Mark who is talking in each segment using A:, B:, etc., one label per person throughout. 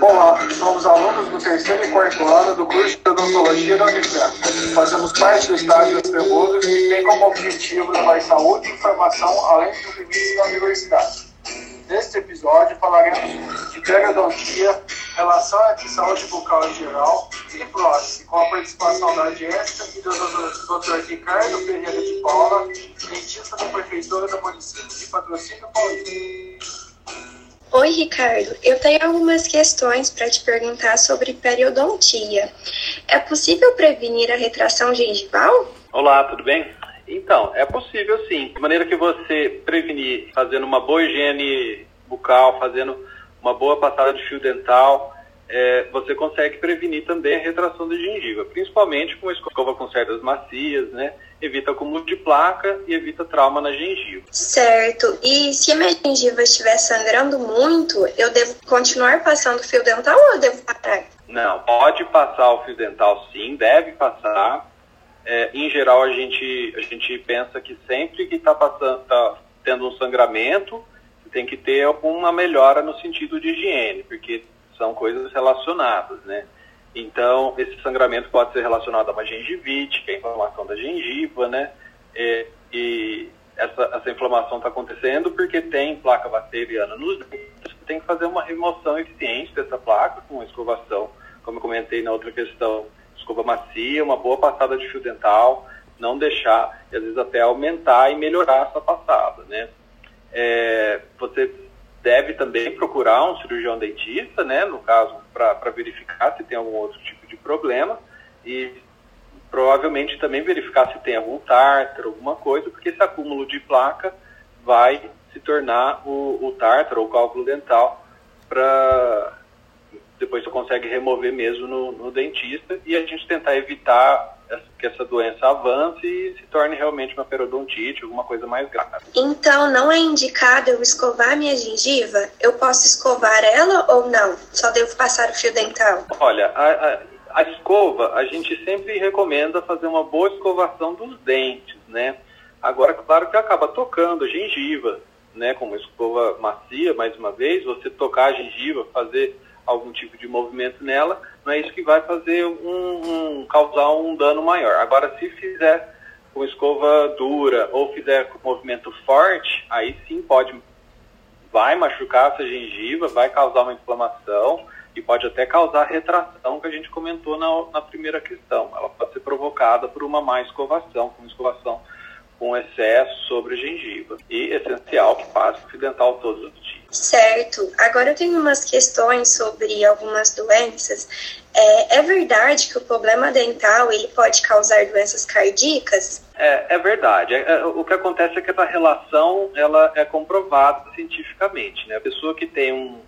A: Olá, somos alunos do terceiro e quarto ano do curso de odontologia da Unifran. Fazemos parte do estágio das Tremudas que tem como objetivo levar saúde e informação além dos limites da universidade. Neste episódio falaremos de periodontia, relação entre saúde bucal em geral e prótese, com a participação da Jéssica e do Dr. Ricardo Ferreira de Paula, dentista da Prefeitura do município de Patrocínio Paulista.
B: Oi, Ricardo. Eu tenho algumas questões para te perguntar sobre periodontia. É possível prevenir a retração gengival?
C: Olá, tudo bem? Então, é possível sim. De maneira que você prevenir fazendo uma boa higiene bucal, fazendo uma boa passada de fio dental, é, você consegue prevenir também a retração da gengiva, principalmente com a escova com cerdas macias, né? Evita acúmulo de placa e evita trauma na gengiva.
B: Certo. E se a minha gengiva estiver sangrando muito, eu devo continuar passando fio dental ou eu devo parar?
C: Não, pode passar o fio dental sim, deve passar. É, em geral, a gente, a gente pensa que sempre que está passando, tá tendo um sangramento, tem que ter alguma melhora no sentido de higiene, porque são coisas relacionadas, né? Então, esse sangramento pode ser relacionado a uma gengivite, que é a inflamação da gengiva, né? E, e essa, essa inflamação está acontecendo porque tem placa bacteriana nos dentes. Tem que fazer uma remoção eficiente dessa placa com escovação, como eu comentei na outra questão, escova macia, uma boa passada de fio dental, não deixar, e às vezes até aumentar e melhorar essa passada, né? É, você deve também procurar um cirurgião dentista, né, no caso, para verificar se tem algum outro tipo de problema e provavelmente também verificar se tem algum tártaro, alguma coisa, porque esse acúmulo de placa vai se tornar o, o tártaro ou cálculo dental para consegue remover mesmo no, no dentista e a gente tentar evitar que essa doença avance e se torne realmente uma periodontite, alguma coisa mais grave.
B: Então, não é indicado eu escovar minha gengiva? Eu posso escovar ela ou não? Só devo passar o fio dental?
C: Olha, a, a, a escova, a gente sempre recomenda fazer uma boa escovação dos dentes, né? Agora, claro que acaba tocando a gengiva, né? Com uma escova macia, mais uma vez, você tocar a gengiva, fazer algum tipo de movimento nela, não é isso que vai fazer um, um causar um dano maior. Agora, se fizer com escova dura ou fizer com movimento forte, aí sim pode vai machucar essa gengiva, vai causar uma inflamação e pode até causar retração que a gente comentou na, na primeira questão. Ela pode ser provocada por uma má escovação, com escovação com excesso sobre gengiva. E essencial que passe o fio dental todos os dias.
B: Certo. Agora eu tenho umas questões sobre algumas doenças. É, é verdade que o problema dental ele pode causar doenças cardíacas?
C: É, é verdade. É, é, o que acontece é que essa relação ela é comprovada cientificamente. Né? A pessoa que tem um,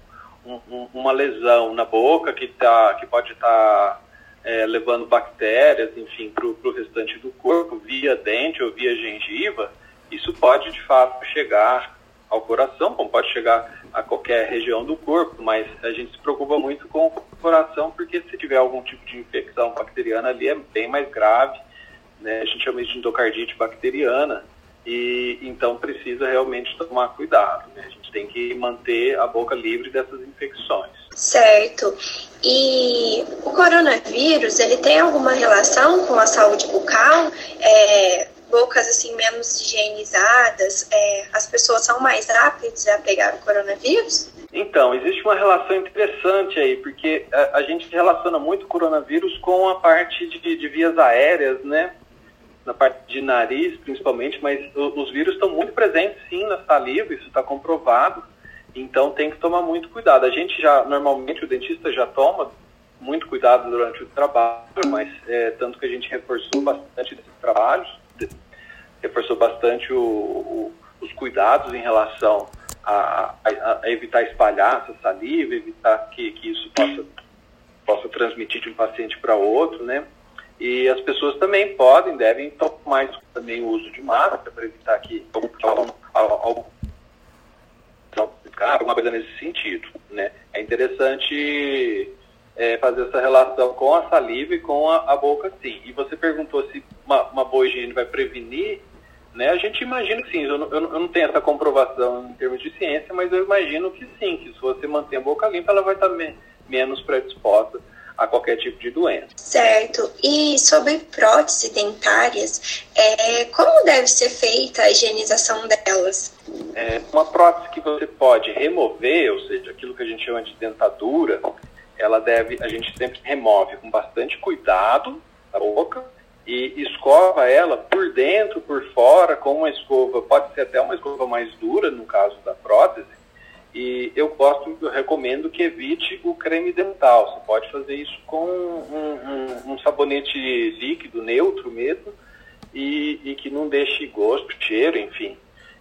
C: um, uma lesão na boca que, tá, que pode estar tá, é, levando bactérias, enfim, para o restante do corpo, via dente ou via gengiva, isso pode de fato chegar ao coração, como pode chegar a qualquer região do corpo, mas a gente se preocupa muito com o coração, porque se tiver algum tipo de infecção bacteriana ali é bem mais grave, né? A gente chama isso de endocardite bacteriana, e então precisa realmente tomar cuidado, né? A gente tem que manter a boca livre dessas infecções.
B: Certo. E o coronavírus, ele tem alguma relação com a saúde bucal? É, bocas assim menos higienizadas, é, as pessoas são mais rápidas a pegar o coronavírus?
C: Então, existe uma relação interessante aí, porque a, a gente relaciona muito o coronavírus com a parte de, de vias aéreas, né? Na parte de nariz, principalmente, mas o, os vírus estão muito presentes sim na saliva, isso está comprovado. Então tem que tomar muito cuidado. A gente já, normalmente, o dentista já toma muito cuidado durante o trabalho, mas é, tanto que a gente reforçou bastante desses trabalhos reforçou bastante o, o, os cuidados em relação a, a, a, evitar espalhar essa saliva, evitar que, que isso possa, possa transmitir de um paciente para outro, né? E as pessoas também podem, devem tomar também o uso de máscara para evitar que algum alguma coisa nesse sentido, né? É interessante é, fazer essa relação com a saliva e com a, a boca, sim. E você perguntou se uma, uma boa higiene vai prevenir né? A gente imagina que sim, eu não, eu não tenho essa comprovação em termos de ciência, mas eu imagino que sim, que se você manter a boca limpa, ela vai estar me, menos predisposta a qualquer tipo de doença.
B: Certo. E sobre próteses dentárias, é, como deve ser feita a higienização delas?
C: É, uma prótese que você pode remover, ou seja, aquilo que a gente chama de dentadura, ela deve, a gente sempre remove com bastante cuidado a boca e escova ela por dentro, por fora, com uma escova, pode ser até uma escova mais dura no caso da prótese, e eu gosto, eu recomendo que evite o creme dental. Você pode fazer isso com um, um, um sabonete líquido, neutro mesmo, e, e, que não deixe gosto, cheiro, enfim.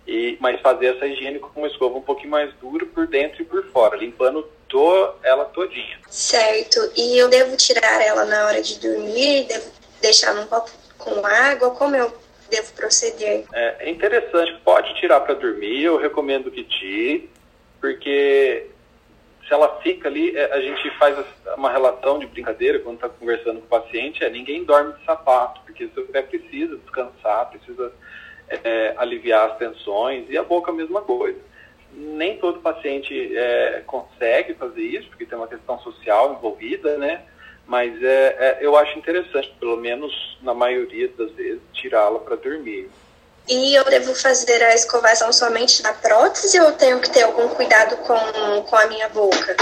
C: E, mas fazer essa higiene com uma escova um pouquinho mais dura por dentro e por fora, limpando to, ela todinha.
B: Certo. E eu devo tirar ela na hora de dormir? Devo deixar num copo com água? Como eu devo proceder?
C: É, é interessante. Pode tirar para dormir. Eu recomendo que tire porque se ela fica ali, é, a gente faz uma relação de brincadeira quando está conversando com o paciente, é ninguém dorme de sapato, porque você precisa descansar, precisa é, aliviar as tensões, e a boca a mesma coisa. Nem todo paciente é, consegue fazer isso, porque tem uma questão social envolvida, né? Mas é, é eu acho interessante, pelo menos na maioria das vezes, tirá-la para dormir.
B: E eu devo fazer a escovação somente da prótese ou tenho que ter algum cuidado com, com a minha boca?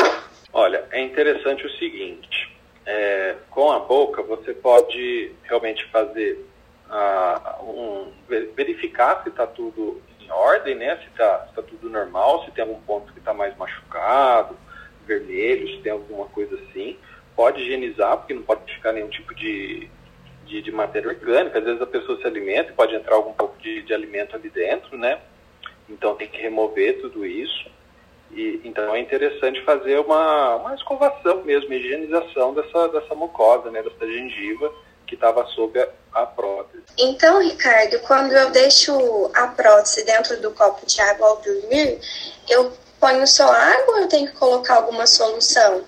C: Olha, é interessante o seguinte: é, com a boca você pode realmente fazer uh, um, verificar se está tudo em ordem, né? Se está tá tudo normal, se tem algum ponto que está mais machucado, vermelho, se tem alguma coisa assim. Pode higienizar, porque não pode ficar nenhum tipo de de, de, matéria orgânica. Às vezes a pessoa se alimenta pode entrar algum pouco de, de alimento ali dentro, né? Então tem que remover tudo isso. E, então é interessante fazer uma, uma escovação mesmo, higienização dessa, dessa mucosa, né, dessa gengiva que estava sob a, a, prótese.
B: Então, Ricardo, quando eu deixo a prótese dentro do copo de água ao dormir, eu ponho só água ou eu tenho que colocar alguma solução?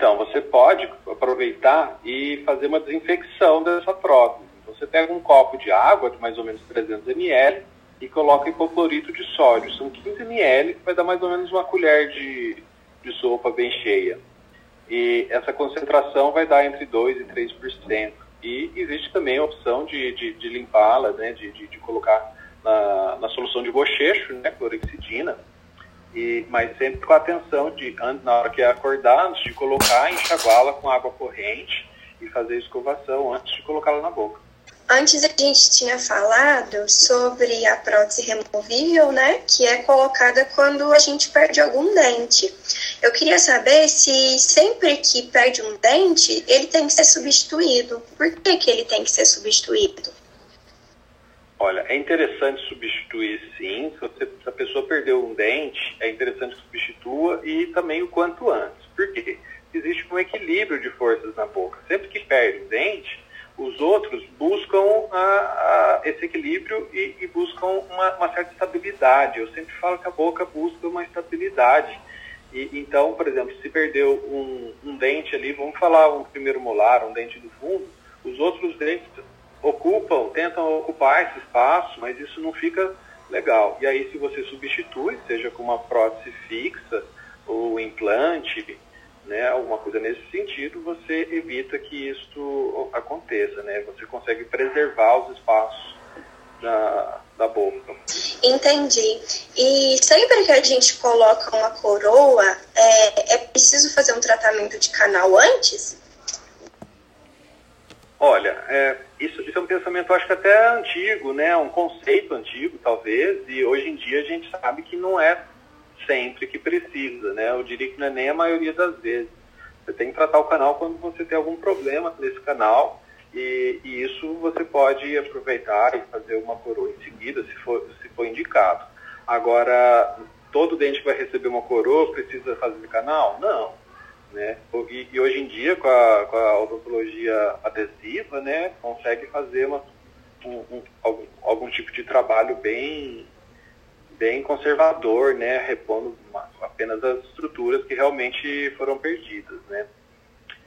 C: Então, você pode aproveitar e fazer uma desinfecção dessa prótese. Você pega um copo de água, de mais ou menos 300 ml, e coloca hipoclorito de sódio. São 15 ml, que vai dar mais ou menos uma colher de, de sopa bem cheia. E essa concentração vai dar entre 2% e 3%. E existe também a opção de, de, de limpá-la, né, de, de, de colocar na, na, solução de bochecho, né, clorexidina, e, mas sempre com a atenção de, na hora que acordar, antes de colocar, enxaguá-la com água corrente e fazer escovação antes de colocá-la na boca.
B: Antes a gente tinha falado sobre a prótese removível, né, que é colocada quando a gente perde algum dente. Eu queria saber se sempre que perde um dente, ele tem que ser substituído. Por que, que ele tem que ser substituído?
C: Olha, é interessante substituir sim. Se, você, se, a pessoa perdeu um dente, é interessante que substitua e também o quanto antes. Por quê? Existe um equilíbrio de forças na boca. Sempre que perde um dente, os outros buscam a, a, esse equilíbrio e, e buscam uma, uma, certa estabilidade. Eu sempre falo que a boca busca uma estabilidade. E, então, por exemplo, se perdeu um, um dente ali, vamos falar um primeiro molar, um dente do fundo, os outros dentes ocupam, tentam ocupar esse espaço, mas isso não fica legal. E aí, se você substitui, seja com uma prótese fixa ou implante, né, alguma coisa nesse sentido, você evita que isso aconteça, né? Você consegue preservar os espaços da, da boca.
B: Entendi. E sempre que a gente coloca uma coroa, é, é preciso fazer um tratamento de canal antes?
C: Olha, é, isso, isso, é um pensamento, acho que até antigo, né? Um conceito antigo, talvez, e hoje em dia a gente sabe que não é sempre que precisa, né? Eu diria que não é nem a maioria das vezes. Você tem que tratar o canal quando você tem algum problema nesse canal, e, e isso você pode aproveitar e fazer uma coroa em seguida, se for, se for indicado. Agora, todo dente vai receber uma coroa precisa fazer canal? Não né? E, e, hoje em dia, com a, com a odontologia adesiva, né, consegue fazer uma, um, um, algum, algum tipo de trabalho bem, bem conservador, né, repondo uma, apenas as estruturas que realmente foram perdidas. Né?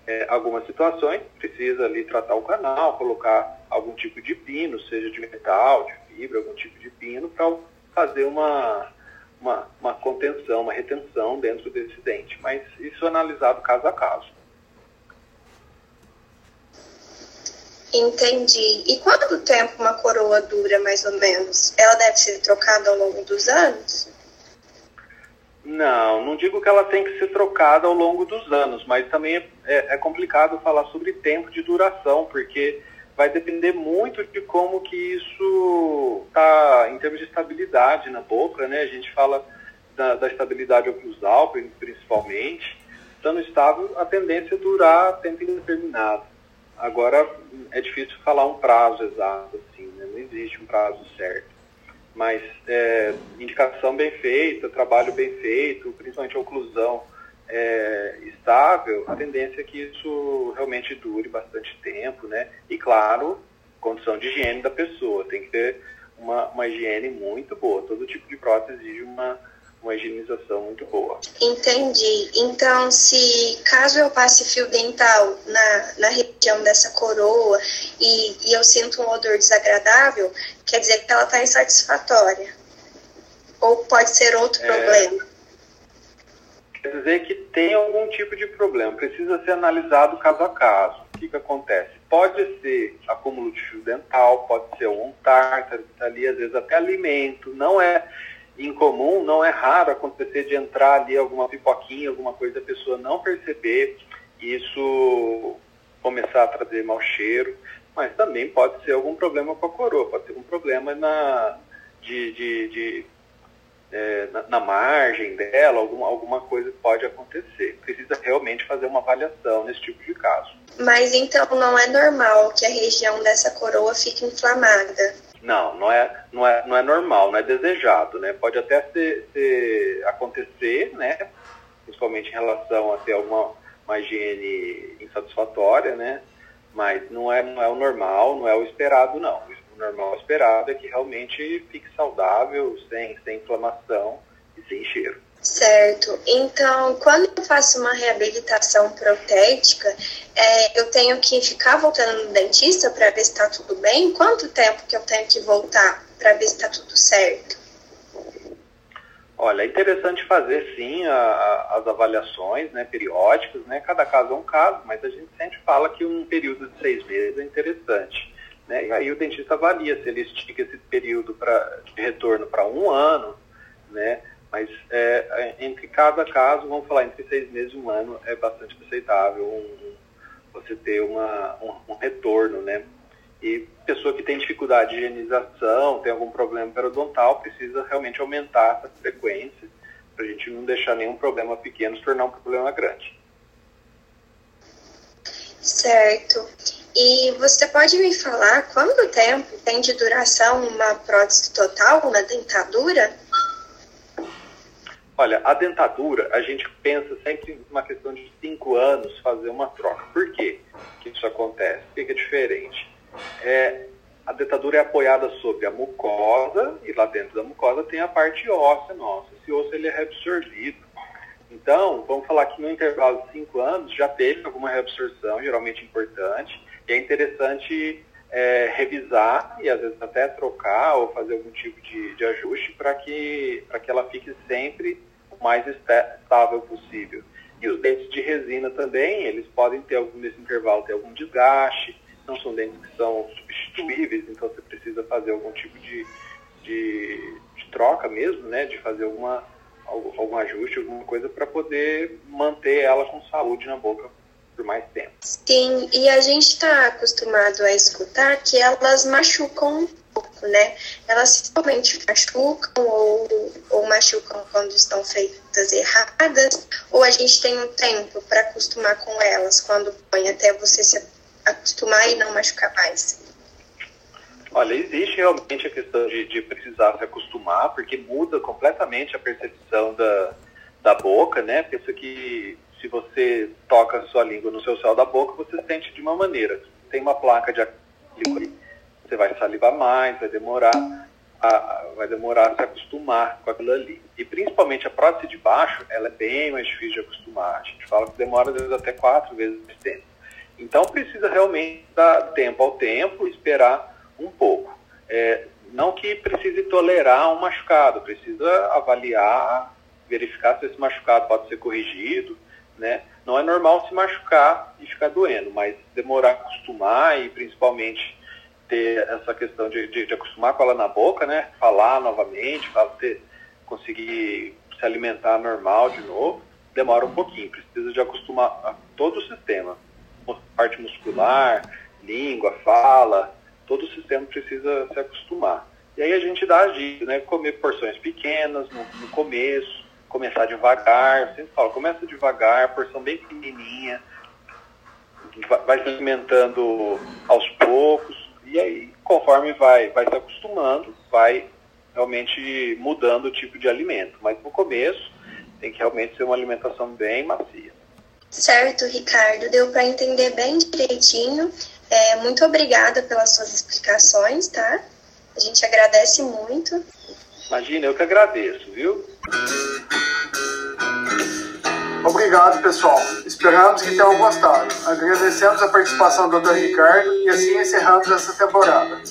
C: É, algumas situações precisa ali tratar o canal, colocar algum tipo de pino, seja de metal, de fibra, algum tipo de pino, para fazer uma uma, uma contenção, uma retenção dentro desse dente. Mas isso é analisado caso a caso.
B: Entendi. E quanto tempo uma coroa dura, mais ou menos? Ela deve ser trocada ao longo dos anos?
C: Não, não digo que ela tem que ser trocada ao longo dos anos, mas também é, é complicado falar sobre tempo de duração, porque vai depender muito de como que isso está em termos de estabilidade na boca, né? A gente fala da, da estabilidade oclusal, principalmente. Estando estável, a tendência é durar tempo indeterminado. Agora, é difícil falar um prazo exato, assim, né? não existe um prazo certo. Mas é, indicação bem feita, trabalho bem feito, principalmente a oclusão é, estável, a tendência é que isso realmente dure bastante tempo, né? E claro, condição de higiene da pessoa, tem que ter uma, uma higiene muito boa. Todo tipo de prótese exige uma, uma higienização muito boa.
B: Entendi. Então, se caso eu passe fio dental na, na região dessa coroa e, e eu sinto um odor desagradável, quer dizer que ela está insatisfatória. Ou pode ser outro é... problema
C: quer dizer que tem algum tipo de problema, precisa ser analisado caso a caso. O que, que acontece? Pode ser acúmulo de fio dental, pode ser um tártaro está ali, às vezes até alimento. Não é incomum, não é raro acontecer de entrar ali alguma pipoquinha, alguma coisa, a pessoa não perceber, isso começar a trazer mau cheiro, mas também pode ser algum problema com a coroa, pode ser um problema na, de, de, de é, na, na, margem dela, alguma, alguma coisa pode acontecer. Precisa realmente fazer uma avaliação nesse tipo de caso.
B: Mas então não é normal que a região dessa coroa fique inflamada?
C: Não, não é, não é, não é normal, não é desejado, né? Pode até ser, ser acontecer, né? Principalmente em relação a ter alguma uma higiene insatisfatória, né? Mas não é, não é o normal, não é o esperado, não normal esperado é que realmente fique saudável, sem, sem inflamação e sem cheiro.
B: Certo. Então, quando eu faço uma reabilitação protética, é, eu tenho que ficar voltando no dentista para ver se está tudo bem? Quanto tempo que eu tenho que voltar para ver se está tudo certo?
C: Olha, é interessante fazer sim a, a, as avaliações né, periódicas, né? Cada caso é um caso, mas a gente sempre fala que um período de seis meses é interessante. Né? E aí o dentista avalia se ele estica esse período pra, de retorno para um ano, né? mas é, é, entre cada caso, vamos falar, entre seis meses e um ano, é bastante aceitável um, você ter uma, um, um, retorno, né? E pessoa que tem dificuldade de higienização, tem algum problema periodontal, precisa realmente aumentar essa frequência para a gente não deixar nenhum problema pequeno se tornar um problema grande.
B: Certo. E você pode me falar quanto tempo tem de duração uma prótese total, uma dentadura?
C: Olha, a dentadura, a gente pensa sempre em uma questão de cinco anos fazer uma troca. Por quê que isso acontece? O que é diferente? É, a dentadura é apoiada sobre a mucosa e lá dentro da mucosa tem a parte óssea nossa. Esse osso ele é reabsorvido. Então, vamos falar que no intervalo de cinco anos já teve alguma reabsorção, geralmente importante, e é interessante é, revisar e às vezes até trocar ou fazer algum tipo de, de ajuste para que, que ela fique sempre o mais estável possível. E os dentes de resina também, eles podem ter algum nesse intervalo, ter algum desgaste, não são dentes que são substituíveis, então você precisa fazer algum tipo de, de, de troca mesmo, né? De fazer alguma, algum ajuste, alguma coisa para poder manter ela com saúde na boca por mais tempo.
B: Sim, e a gente está acostumado a escutar que elas machucam um pouco, né? Elas realmente machucam ou, ou machucam quando estão feitas erradas, ou a gente tem um tempo para acostumar com elas, quando põe até você se acostumar e não machucar mais.
C: Olha, existe realmente a questão de, de precisar se acostumar, porque muda completamente a percepção da, da boca, né? Pensa que se você toca a sua língua no seu céu da boca, você sente de uma maneira. Tem uma placa de ali, você vai salivar mais, vai demorar, a, vai demorar a se acostumar com aquilo ali. E principalmente a prótese de baixo, ela é bem mais difícil de acostumar. A gente fala que demora às vezes até quatro vezes mais tempo. Então precisa realmente dar tempo ao tempo, esperar um pouco. É, não que precise tolerar um machucado, precisa avaliar, verificar se esse machucado pode ser corrigido, né? Não é normal se machucar e ficar doendo, mas demorar a acostumar e principalmente ter essa questão de, de, de acostumar com ela na boca, né? Falar novamente, ter, conseguir se alimentar normal de novo, demora um pouquinho. Precisa de acostumar a todo o sistema, parte muscular, língua, fala, todo o sistema precisa se acostumar. E aí a gente dá as dicas, né? Comer porções pequenas no, no começo, começar devagar, sempre falo, começa devagar, porção bem pequenininha, vai se alimentando aos poucos, e aí, conforme vai, vai se acostumando, vai realmente mudando o tipo de alimento. Mas no começo, tem que realmente ser uma alimentação bem macia.
B: Certo, Ricardo, deu para entender bem direitinho. É, muito obrigada pelas suas explicações, tá? A gente agradece muito.
C: Imagina, eu que agradeço, viu?
A: Obrigado, pessoal. Esperamos que tenham gostado. Agradecemos a participação do Dr. Ricardo e assim encerramos essa temporada.